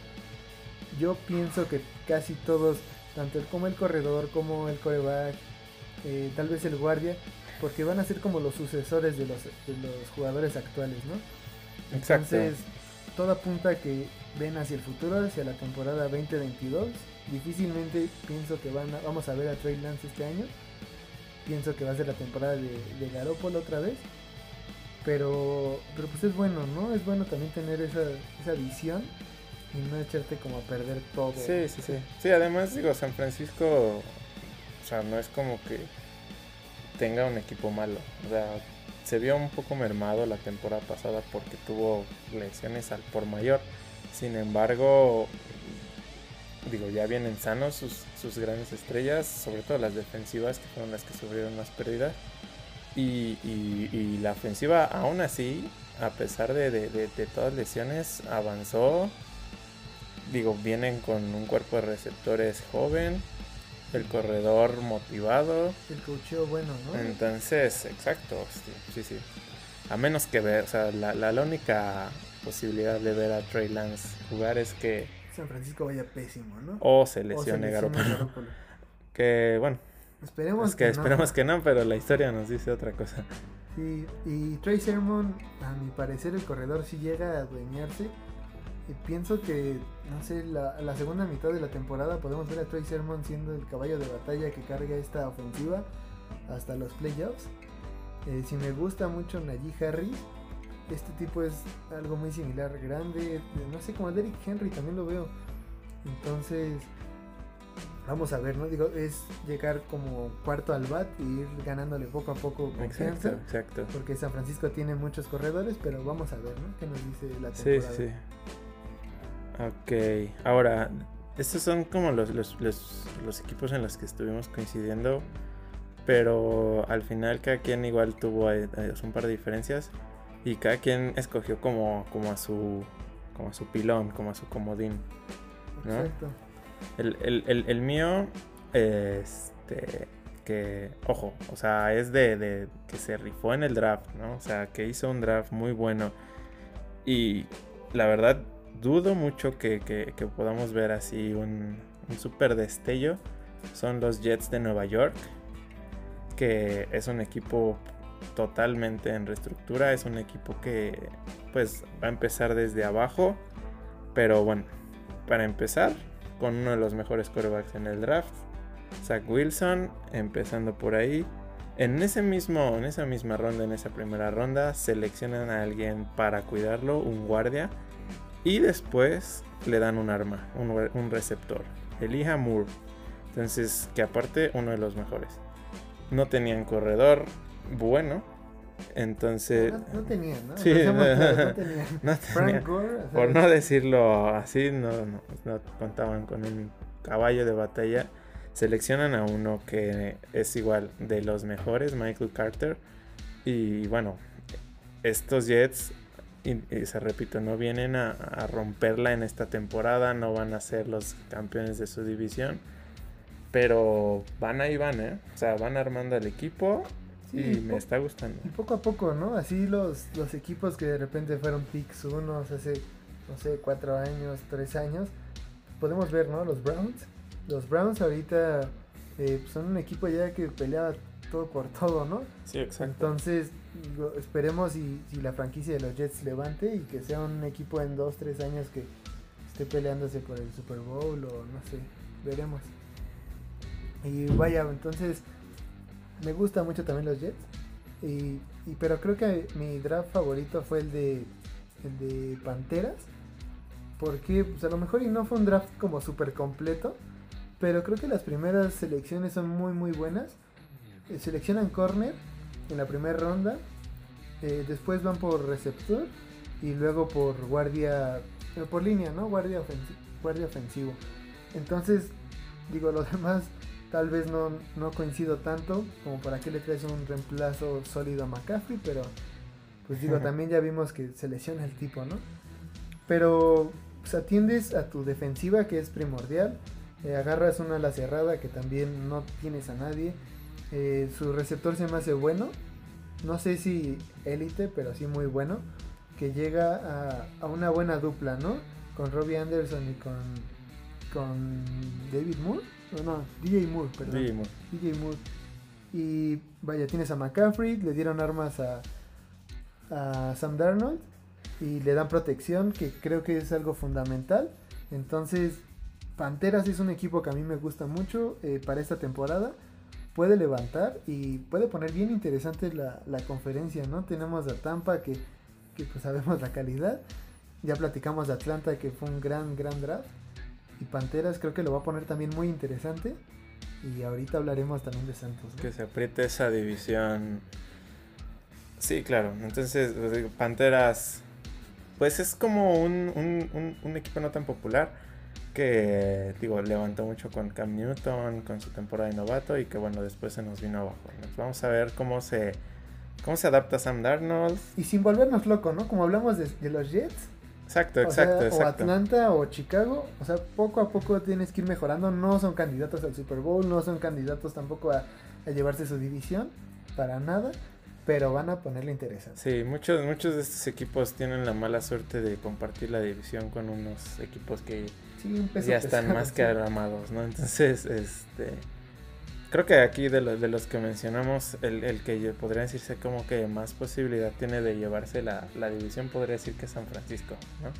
Yo pienso que casi todos, tanto el, como el corredor, como el coreback, eh, tal vez el guardia, porque van a ser como los sucesores de los, los jugadores actuales, ¿no? Exacto. Todo apunta a que ven hacia el futuro, hacia la temporada 2022. Difícilmente pienso que van vamos a ver a Trey Lance este año. Pienso que va a ser la temporada de, de Garoppolo otra vez. Pero, pero pues es bueno, ¿no? Es bueno también tener esa, esa visión y no echarte como a perder todo. Sí, sí, sí. Sí, además digo, San Francisco, o sea, no es como que tenga un equipo malo. O sea, se vio un poco mermado la temporada pasada porque tuvo lesiones al por mayor. Sin embargo, digo, ya vienen sanos sus, sus grandes estrellas, sobre todo las defensivas que fueron las que sufrieron más pérdidas. Y, la ofensiva, aún así, a pesar de, de, de, todas lesiones, avanzó. Digo, vienen con un cuerpo de receptores joven, el corredor motivado. El cocheo bueno, ¿no? Entonces, exacto, sí, sí. A menos que ver, o sea, la, la, única posibilidad de ver a Trey Lance jugar es que... San Francisco vaya pésimo, ¿no? O se lesione, Garoppolo. Que, bueno, Esperemos que, Esperemos que no, pero la historia nos dice otra cosa. Sí, y Trey Sermon, a mi parecer, el corredor sí llega a adueñarse. Y pienso que, no sé, la, la segunda mitad de la temporada podemos ver a Trey Sermon siendo el caballo de batalla que carga esta ofensiva hasta los playoffs. Eh, si me gusta mucho Najee Harry, este tipo es algo muy similar, grande, no sé, como Derrick Henry también lo veo. Entonces, vamos a ver, ¿no? Digo, es llegar como cuarto al bat y ir ganándole poco a poco confianza. Exacto, exacto. Porque San Francisco tiene muchos corredores, pero vamos a ver, ¿no? ¿Qué nos dice la temporada? Sí, sí. Ok, ahora, estos son como los, los, los, equipos en los que estuvimos coincidiendo, pero al final cada quien igual tuvo eh, eh, un par de diferencias y cada quien escogió como, como a su como a su pilón, como a su comodín. ¿no? Exacto. El, el, el, el mío, este, que, ojo, o sea, es de, de, que se rifó en el draft, ¿no? O sea, que hizo un draft muy bueno. Y la verdad, dudo mucho que, que, podamos ver así un, un super destello. Son los Jets de Nueva York, que es un equipo totalmente en reestructura, es un equipo que pues va a empezar desde abajo, pero bueno, para empezar, con uno de los mejores quarterbacks en el draft, Zach Wilson, empezando por ahí. En ese mismo, en esa misma ronda, en esa primera ronda, seleccionan a alguien para cuidarlo, un guardia, y después le dan un arma, un, receptor, Elijah Moore. Entonces, que aparte, uno de los mejores. No tenían corredor bueno, entonces. No, tenían, ¿no? Sí, no, tenían. Por no decirlo así, no, no, contaban con un caballo de batalla. Seleccionan a uno que es igual de los mejores, Michael Carter. Y bueno, estos Jets y, se repito, no vienen a, romperla en esta temporada, no van a ser los campeones de su división, pero van ahí van, ¿eh? O sea, van armando el equipo y me está gustando. Y poco a poco, ¿no? Así los, los equipos que de repente fueron picks unos hace, no sé, cuatro años, tres años, podemos ver, ¿no? Los Browns. Los Browns ahorita eh, son un equipo ya que pelea todo por todo, ¿no? Sí, exacto. Entonces, esperemos y si la franquicia de los Jets levante y que sea un equipo en dos, tres años que esté peleándose por el Super Bowl o no sé, veremos. Y vaya, entonces me gusta mucho también los Jets. Y, pero creo que mi draft favorito fue el de el de Panteras. Porque pues a lo mejor y no fue un draft como súper completo. Pero creo que las primeras selecciones son muy muy buenas. Eh, seleccionan corner en la primera ronda. Eh, después van por receptor. Y luego por guardia. Eh, por línea, ¿no? Guardia, guardia ofensivo. Entonces, digo, los demás Tal vez no, no coincido tanto como para que le traes un reemplazo sólido a McCaffrey, pero pues digo, también ya vimos que se lesiona el tipo, ¿no? Pero pues, atiendes a tu defensiva que es primordial, eh, agarras una ala cerrada que también no tienes a nadie, eh, su receptor se me hace bueno, no sé si élite, pero sí muy bueno, que llega a, a, una buena dupla, ¿no? Con Robbie Anderson y con, con David Moore no, DJ Moore, perdón. DJ Moore. DJ Moore. Y vaya, tienes a McCaffrey, le dieron armas a, a Sam Darnold y le dan protección, que creo que es algo fundamental. Entonces, Panteras es un equipo que a mí me gusta mucho eh, para esta temporada. Puede levantar y puede poner bien interesante la, la conferencia, ¿no? Tenemos a Tampa que, que pues sabemos la calidad. Ya platicamos de Atlanta que fue un gran, gran draft y Panteras creo que lo va a poner también muy interesante. Y ahorita hablaremos también de Santos. Que se apriete esa división. Sí, claro. Entonces, pues, Panteras, pues es como un, un, equipo no tan popular que, digo, levantó mucho con Cam Newton, con su temporada de novato y que, bueno, después se nos vino abajo. vamos a ver cómo se, cómo se adapta Sam Darnold. Y sin volvernos loco, ¿no? Como hablamos de, de los Jets, Exacto, exacto, O Atlanta o Chicago. O sea, poco a poco tienes que ir mejorando. No son candidatos al Super Bowl, no son candidatos tampoco a, llevarse su división. Para nada. Pero van a ponerle interesante. Sí, muchos, muchos de estos equipos tienen la mala suerte de compartir la división con unos equipos que ya están más que armados, ¿no? Entonces, este Creo que aquí de, los de los que mencionamos, el, el, que podría decirse como que más posibilidad tiene de llevarse la, la división, podría decir que San Francisco, ¿no?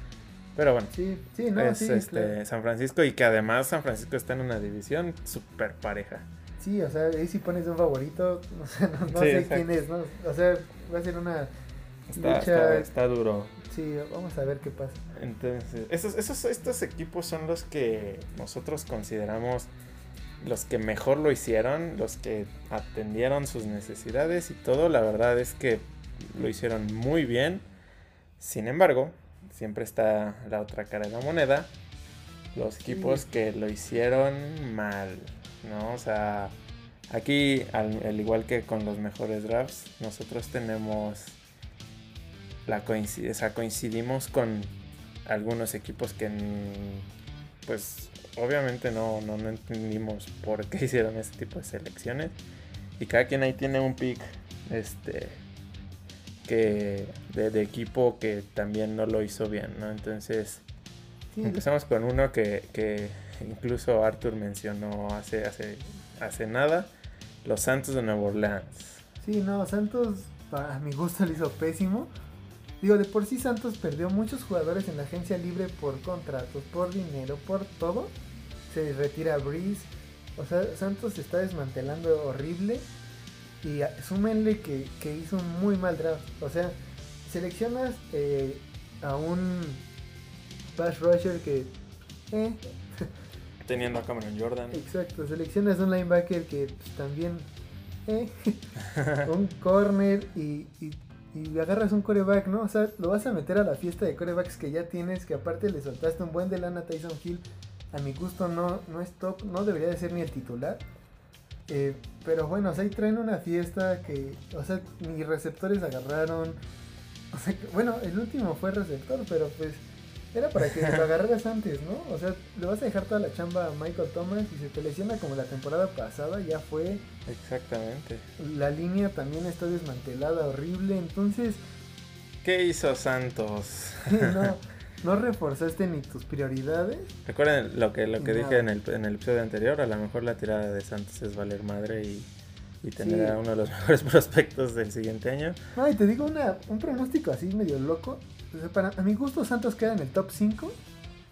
Pero bueno, sí, sí, no, es este, San Francisco y que además San Francisco está en una división súper pareja. Sí, o sea, ahí si pones un favorito, no sé, no, sé quién es, ¿no? O sea, va a ser una está. Está, duro. Sí, vamos a ver qué pasa. Entonces, esos, esos, estos equipos son los que nosotros consideramos los que mejor lo hicieron, los que atendieron sus necesidades y todo, la verdad es que lo hicieron muy bien. Sin embargo, siempre está la otra cara de la moneda, los equipos que lo hicieron mal, ¿no? O sea, aquí, al, igual que con los mejores drafts, nosotros tenemos la coincidencia, coincidimos con algunos equipos que pues obviamente no, no, entendimos por qué hicieron este tipo de selecciones. Y cada quien ahí tiene un pick este, que, de, equipo que también no lo hizo bien, ¿no? Entonces, empezamos con uno que, que, incluso Arthur mencionó hace, hace, hace nada, los Santos de Nueva Orleans. Sí, no, Santos a mi gusto lo hizo pésimo. Digo, de por sí Santos perdió muchos jugadores en la agencia libre por contratos, por dinero, por todo se retira Breeze. O sea, Santos se está desmantelando horrible. Y súmenle que, hizo un muy mal draft. O sea, seleccionas eh, a un pass rusher que... Eh. Teniendo a Cameron Jordan. Exacto, seleccionas un linebacker que pues, también... Eh. un corner y, y, y, agarras un coreback, ¿no? O sea, lo vas a meter a la fiesta de corebacks que ya tienes, que aparte le soltaste un buen de lana a Tyson Hill a mi gusto no, no es top, no debería de ser ni el titular. Eh, pero bueno, o sea, ahí traen una fiesta que, o sea, mis receptores agarraron O sea, bueno, el último fue receptor, pero pues era para que lo agarraras antes, ¿no? O sea, le vas a dejar toda la chamba a Michael Thomas y se te lesiona como la temporada pasada, ya fue. Exactamente. La línea también está desmantelada, horrible, entonces... ¿Qué hizo Santos? no, no reforzaste ni tus prioridades. Recuerden lo que, lo que dije en el, en el episodio anterior, a lo mejor la tirada de Santos es valer madre y, y tener a uno de los mejores prospectos del siguiente año. No, y te digo una, un pronóstico así medio loco. para, a mi gusto Santos queda en el top 5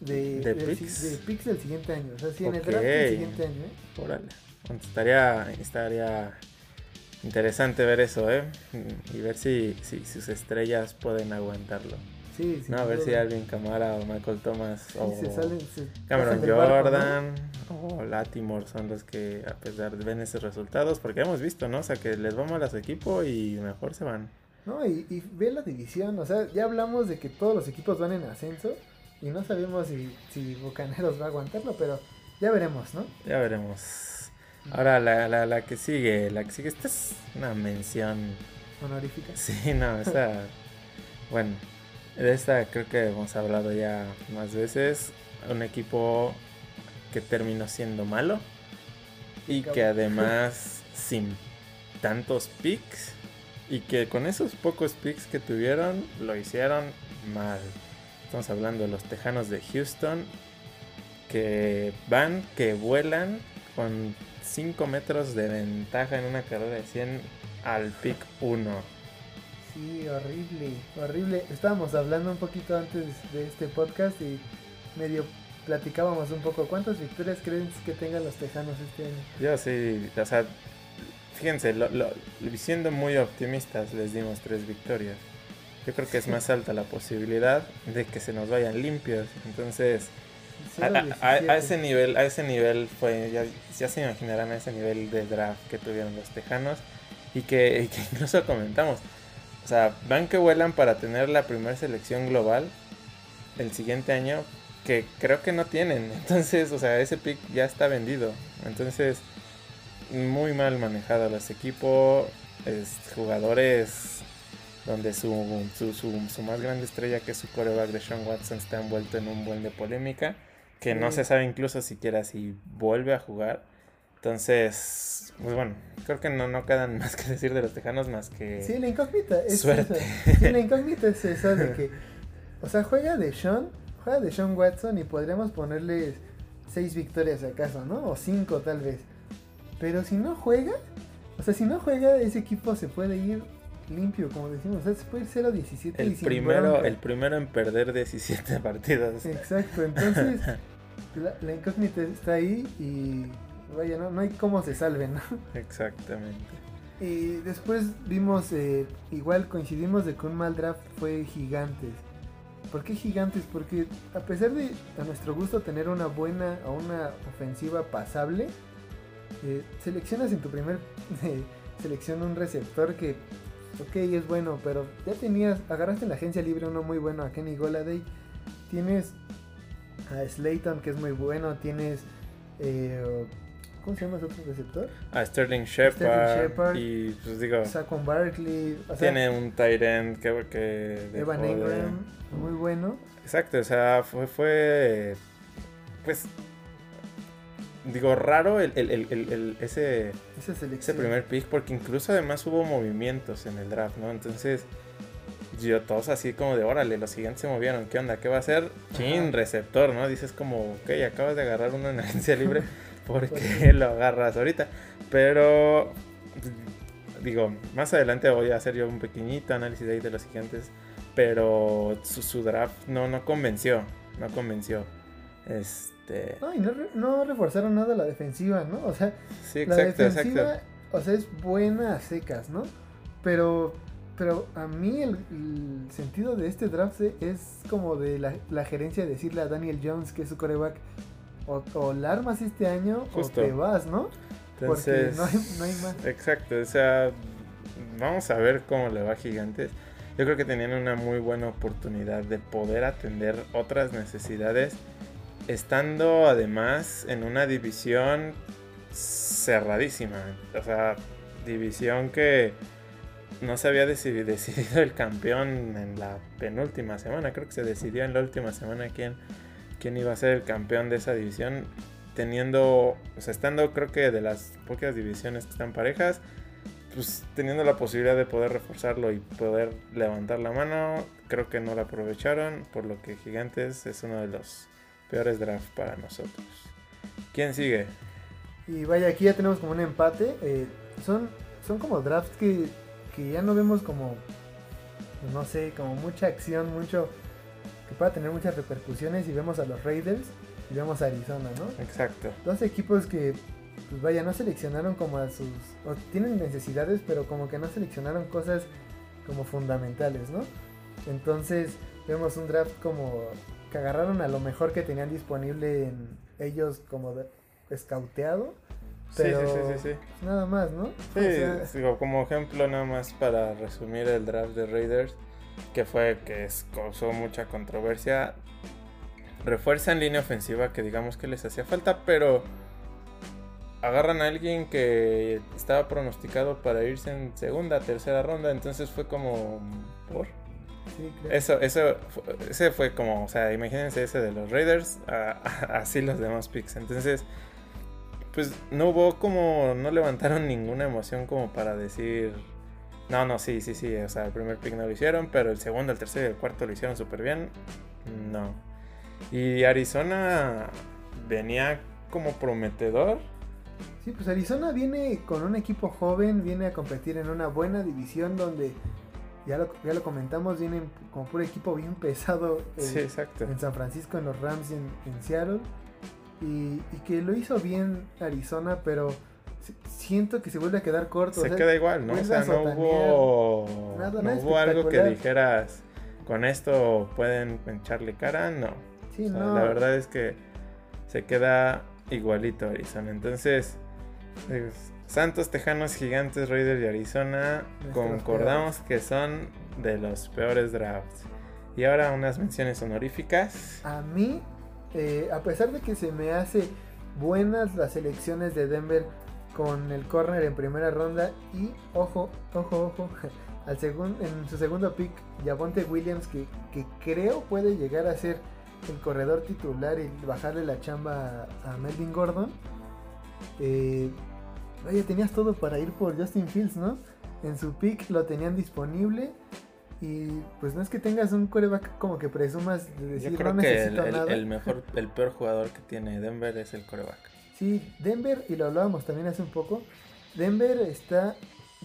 de, ¿De, del, picks? de picks del siguiente año. O sea, sí, en el draft del siguiente año. ¿eh? Órale. Estaría, estaría interesante ver eso, ¿eh? Y ver si, si sus estrellas pueden aguantarlo. Sí, sí. No, a ver si Alvin Camara o Michael Thomas Sí, o se salen, se Cameron. Jordan o Latimore son los que a pesar de ven esos resultados, porque hemos visto, ¿no? O sea, que les va mal a su equipo y mejor se van. No, y, y ve la división, o sea, ya hablamos de que todos los equipos van en ascenso y no sabemos si, si Bucaneros va a aguantarlo, pero ya veremos, ¿no? Ya veremos. Ahora la, la, la que sigue, la que sigue, esta es una mención. Honorífica. Sí, no, esta. bueno, de esta creo que hemos hablado ya más veces. Un equipo que terminó siendo malo y que además sin tantos picks y que con esos pocos picks que tuvieron lo hicieron mal. Estamos hablando de los Tejanos de Houston que van, que vuelan con 5 metros de ventaja en una carrera de 100 al pick 1. Sí, horrible, horrible. Estábamos hablando un poquito antes de este podcast y medio platicábamos un poco. ¿Cuántas victorias crees que tengan los Tejanos este año? Yo sí, o sea, fíjense, lo, lo, siendo muy optimistas les dimos tres victorias. Yo creo que es más alta la posibilidad de que se nos vayan limpios. Entonces, a, a, a, ese nivel, a ese nivel fue, ya, ya, se imaginarán a ese nivel de draft que tuvieron los Tejanos y que, y que incluso comentamos. O sea, van que vuelan para tener la primera selección global el siguiente año, que creo que no tienen. Entonces, o sea, ese pick ya está vendido. Entonces, muy mal manejado los equipos, es, jugadores donde su, su, su, su, más grande estrella, que es su coreback de Sean Watson, está envuelto en un buen de polémica, que sí. no se sabe incluso siquiera si vuelve a jugar. Entonces, pues bueno, creo que no, no quedan más que decir de los tejanos más que. Sí, la incógnita es suerte. Esa. Sí, la incógnita es esa de que. O sea, juega de Sean, juega de Sean Watson y podríamos ponerle seis victorias acaso, ¿no? O cinco tal vez. Pero si no juega, o sea, si no juega, ese equipo se puede ir limpio, como decimos. O sea, se puede ir 0 17 el y sin primero, bronca. El primero en perder 17 partidos. Exacto, entonces la, la, incógnita está ahí y vaya, no, no hay cómo se salven, ¿no? Exactamente. Y después vimos, eh, igual coincidimos de que un mal draft fue Gigantes. ¿Por qué Gigantes? Porque a pesar de a nuestro gusto tener una buena o una ofensiva pasable, eh, seleccionas en tu primer eh, selección un receptor que, ok, es bueno, pero ya tenías, agarraste en la agencia libre uno muy bueno, a Kenny Goladay, tienes a Slayton que es muy bueno, tienes, eh, ¿cómo se llama ese otro receptor? A Sterling Shepard, y pues digo, Saquon Barkley, o sea, tiene un tight end que, que Evan de... muy bueno. Exacto, o sea, fue, fue pues digo, raro el, el, el, ese, ese primer pick, porque incluso además hubo movimientos en el draft, ¿no? Entonces, yo todos así como de, órale, los siguientes se movieron, ¿qué onda? ¿Qué va a hacer? Chin, receptor, ¿no? Dices como, ok, acabas de agarrar uno en agencia libre, ¿por qué lo agarras ahorita? Pero, digo, más adelante voy a hacer yo un pequeñito análisis ahí de los gigantes, pero su, su draft no, no convenció, no convenció. Este... No, y no, no, reforzaron nada la defensiva, ¿no? O sea, sí, exacto, la defensiva, exacto. o sea, es buena a secas, ¿no? Pero, pero a mí el, el sentido de este draft es como de la, la, gerencia decirle a Daniel Jones que es su coreback, o, o la armas este año Justo. o te vas, ¿no? Entonces, Porque no hay, no hay más. Exacto, o sea, vamos a ver cómo le va a Gigantes. Yo creo que tenían una muy buena oportunidad de poder atender otras necesidades estando además en una división cerradísima. O sea, división que no se había decidido, el campeón en la penúltima semana. Creo que se decidió en la última semana quién, quién iba a ser el campeón de esa división. Teniendo, o sea, estando creo que de las pocas divisiones que están parejas, pues teniendo la posibilidad de poder reforzarlo y poder levantar la mano, creo que no la aprovecharon, por lo que Gigantes es uno de los peores drafts para nosotros. ¿Quién sigue? Y vaya, aquí ya tenemos como un empate. Eh, son, son como drafts que, que ya no vemos como, no sé, como mucha acción, mucho que pueda tener muchas repercusiones y vemos a los Raiders y vemos a Arizona, ¿no? Exacto. Dos equipos que, pues vaya, no seleccionaron como a sus, o tienen necesidades, pero como que no seleccionaron cosas como fundamentales, ¿no? Entonces vemos un draft como que agarraron a lo mejor que tenían disponible en ellos como de, escauteado. Pero sí, sí, sí, sí, sí. nada más, ¿no? Sí, o sea, digo, como ejemplo nada más para resumir el draft de Raiders, que fue que es, causó mucha controversia. Refuerza en línea ofensiva que digamos que les hacía falta, pero agarran a alguien que estaba pronosticado para irse en segunda, tercera ronda, entonces fue como por Sí, claro. eso, eso, ese fue como, o sea, imagínense ese de los Raiders, a, a, así los demás picks. Entonces, pues no hubo como, no levantaron ninguna emoción como para decir, no, no, sí, sí, sí, o sea, el primer pick no lo hicieron, pero el segundo, el tercero y el cuarto lo hicieron súper bien. No. Y Arizona venía como prometedor. Sí, pues Arizona viene con un equipo joven, viene a competir en una buena división donde ya lo, ya lo comentamos, vienen como puro equipo bien pesado eh, Sí, exacto. en San Francisco, en los Rams y en, en Seattle. Y, y que lo hizo bien Arizona, pero si- siento que se vuelve a quedar corto. Se o sea, queda igual, ¿no? O sea, no hubo, Nada, no hubo algo que dijeras, con esto pueden echarle cara, no. Sí, O sea, no. La verdad es que se queda igualito Arizona. Entonces, Santos, Tejanos, Gigantes, Raiders y Arizona Nuestros concordamos que son de los peores drafts. Y ahora unas menciones honoríficas. A mí, eh, a pesar de que se me hace buenas las elecciones de Denver con el corner en primera ronda y ojo, ojo, ojo, al segun- en su segundo pick, Javonte Williams, que, que creo puede llegar a ser el corredor titular y bajarle la chamba a, a Melvin Gordon. Eh, oye, tenías todo para ir por Justin Fields, ¿no? En su pick lo tenían disponible. Y pues no es que tengas un quarterback como que presumas de decir Yo creo no que el- nada. el mejor, el peor jugador que tiene Denver es el coreback. Sí, Denver, y lo hablábamos también hace un poco, Denver está,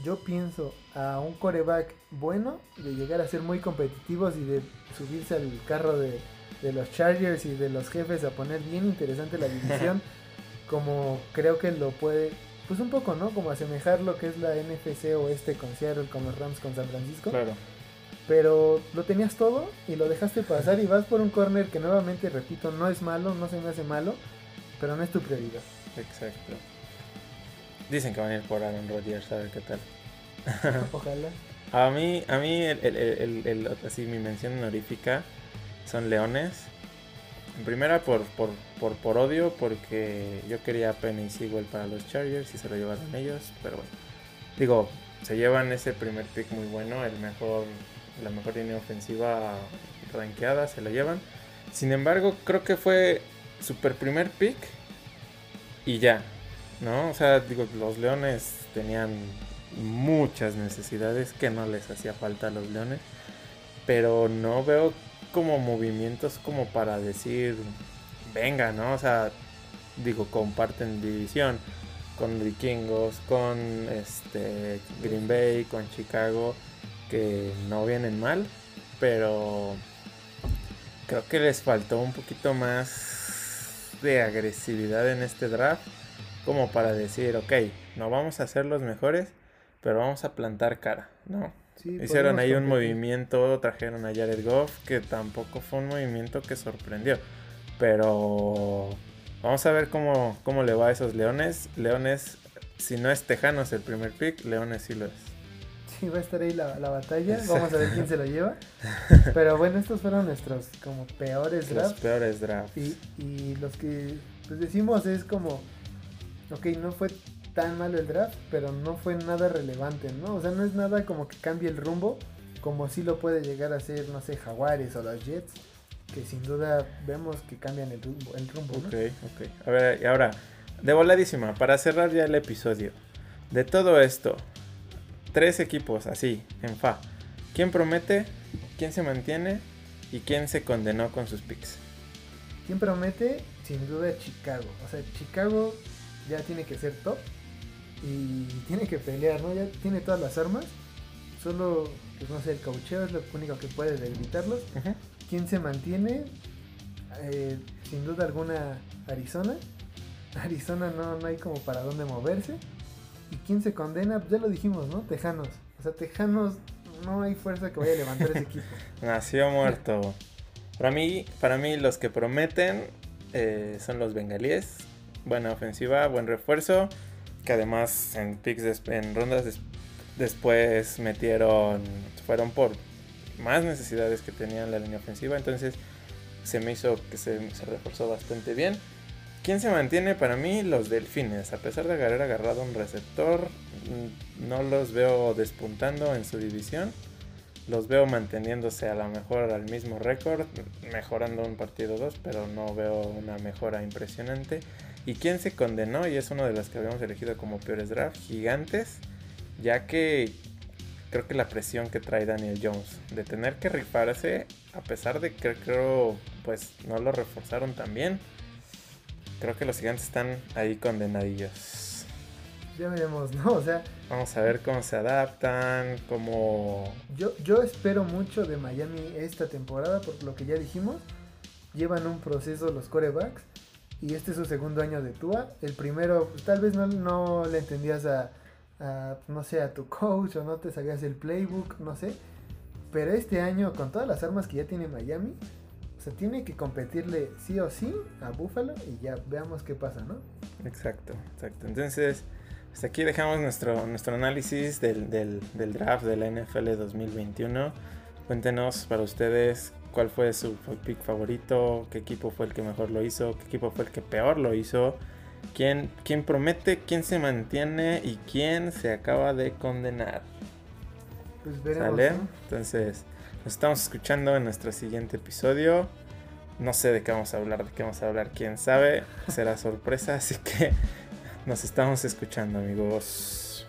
yo pienso, a un coreback bueno de llegar a ser muy competitivos y de subirse al carro de, de los Chargers y de los jefes a poner bien interesante la división, como creo que lo puede, pues un poco, ¿no? Como asemejar lo que es la NFC oeste con Seattle, con los Rams con San Francisco. Claro. Pero lo tenías todo y lo dejaste pasar y vas por un corner que nuevamente, repito, no es malo, no se me hace malo, pero no es tu prioridad. Exacto. Dicen que van a ir por Aaron Rodgers, a ver qué tal. Ojalá. A mí, a mí el, el- el- el- así, mi mención honorífica son Leones. En primera por, por, por, por odio, porque yo quería a Penny Sewell para los Chargers y se lo llevaron ellos, pero bueno. Digo, se llevan ese primer pick muy bueno, el mejor, la mejor línea ofensiva rankeada, se lo llevan. Sin embargo, creo que fue super primer pick y ya, ¿no? O sea, digo, los Leones tenían muchas necesidades que no les hacía falta a los Leones, pero no veo como movimientos como para decir, venga, ¿no? O sea, digo, comparten división con Vikingos, con este Green Bay, con Chicago, que no vienen mal, pero creo que les faltó un poquito más de agresividad en este draft como para decir, ok, no vamos a ser los mejores, pero vamos a plantar cara, ¿no? Sí, Hicieron ahí un competir. movimiento, trajeron a Jared Goff, que tampoco fue un movimiento que sorprendió. Pero vamos a ver cómo, cómo le va a esos Leones. Leones, si no es Tejanos el primer pick, Leones sí lo es. Sí, va a estar ahí la, la batalla. Vamos a ver quién se lo lleva. Pero bueno, estos fueron nuestros como peores Los drafts. peores drafts. Y, y los que pues decimos es como, ok, no fue tan malo el draft, pero no fue nada relevante, ¿no? O sea, no es nada como que cambie el rumbo, como si lo puede llegar a ser, no sé, Jaguares o los Jets, que sin duda vemos que cambian el rumbo. El rumbo ¿no? Ok, ok. A ver, y ahora, de voladísima, para cerrar ya el episodio. De todo esto, tres equipos así, en fa. ¿Quién promete? ¿Quién se mantiene? ¿Y quién se condenó con sus picks? ¿Quién promete? Sin duda Chicago. O sea, Chicago ya tiene que ser top y tiene que pelear, ¿no? Ya tiene todas las armas. Solo, pues no sé, el caucheo es lo único que puede debilitarlos. ¿Quién se mantiene? Eh, sin duda alguna Arizona. Arizona no, no hay como para dónde moverse. ¿Y quién se condena? Pues ya lo dijimos, ¿no? Tejanos. O sea, Tejanos no hay fuerza que vaya a levantar ese equipo. Nació muerto. Para mí, para mí los que prometen eh, son los bengalíes. Buena ofensiva, buen refuerzo. Que además en picks en rondas des- después metieron, fueron por más necesidades que tenían la línea ofensiva. Entonces se me hizo que se, se reforzó bastante bien. ¿Quién se mantiene? Para mí los delfines. A pesar de haber agarrado un receptor, mm, no los veo despuntando en su división. Los veo manteniéndose a lo mejor al mismo récord, mejorando un partido o dos, pero no veo una mejora impresionante. ¿Y quién se condenó? Y es uno de los que habíamos elegido como peores draft, gigantes, ya que creo que la presión que trae Daniel Jones de tener que rifarse, a pesar de que creo pues no lo reforzaron tan bien, creo que los gigantes están ahí condenadillos. Ya veremos, ¿no? O sea, Vamos a ver cómo se adaptan, cómo yo, yo espero mucho de Miami esta temporada, por lo que ya dijimos. Llevan un proceso los corebacks. Y este es su segundo año de Tua. El primero, pues, tal vez no, no le entendías a, a, no sé, a tu coach o no te sabías el playbook, no sé. Pero este año, con todas las armas que ya tiene Miami, o sea, tiene que competirle sí o sí a Buffalo y ya veamos qué pasa, ¿no? Exacto, exacto. Entonces, hasta aquí dejamos nuestro, nuestro análisis del, del, del draft de la NFL 2021. Cuéntenos para ustedes cuál fue su pick favorito, qué equipo fue el que mejor lo hizo, qué equipo fue el que peor lo hizo, quién, quién promete, quién se mantiene y quién se acaba de condenar. Pues veremos. ¿Sale? Entonces, nos estamos escuchando en nuestro siguiente episodio. No sé de qué vamos a hablar, de qué vamos a hablar, quién sabe. Será sorpresa, así que nos estamos escuchando, amigos.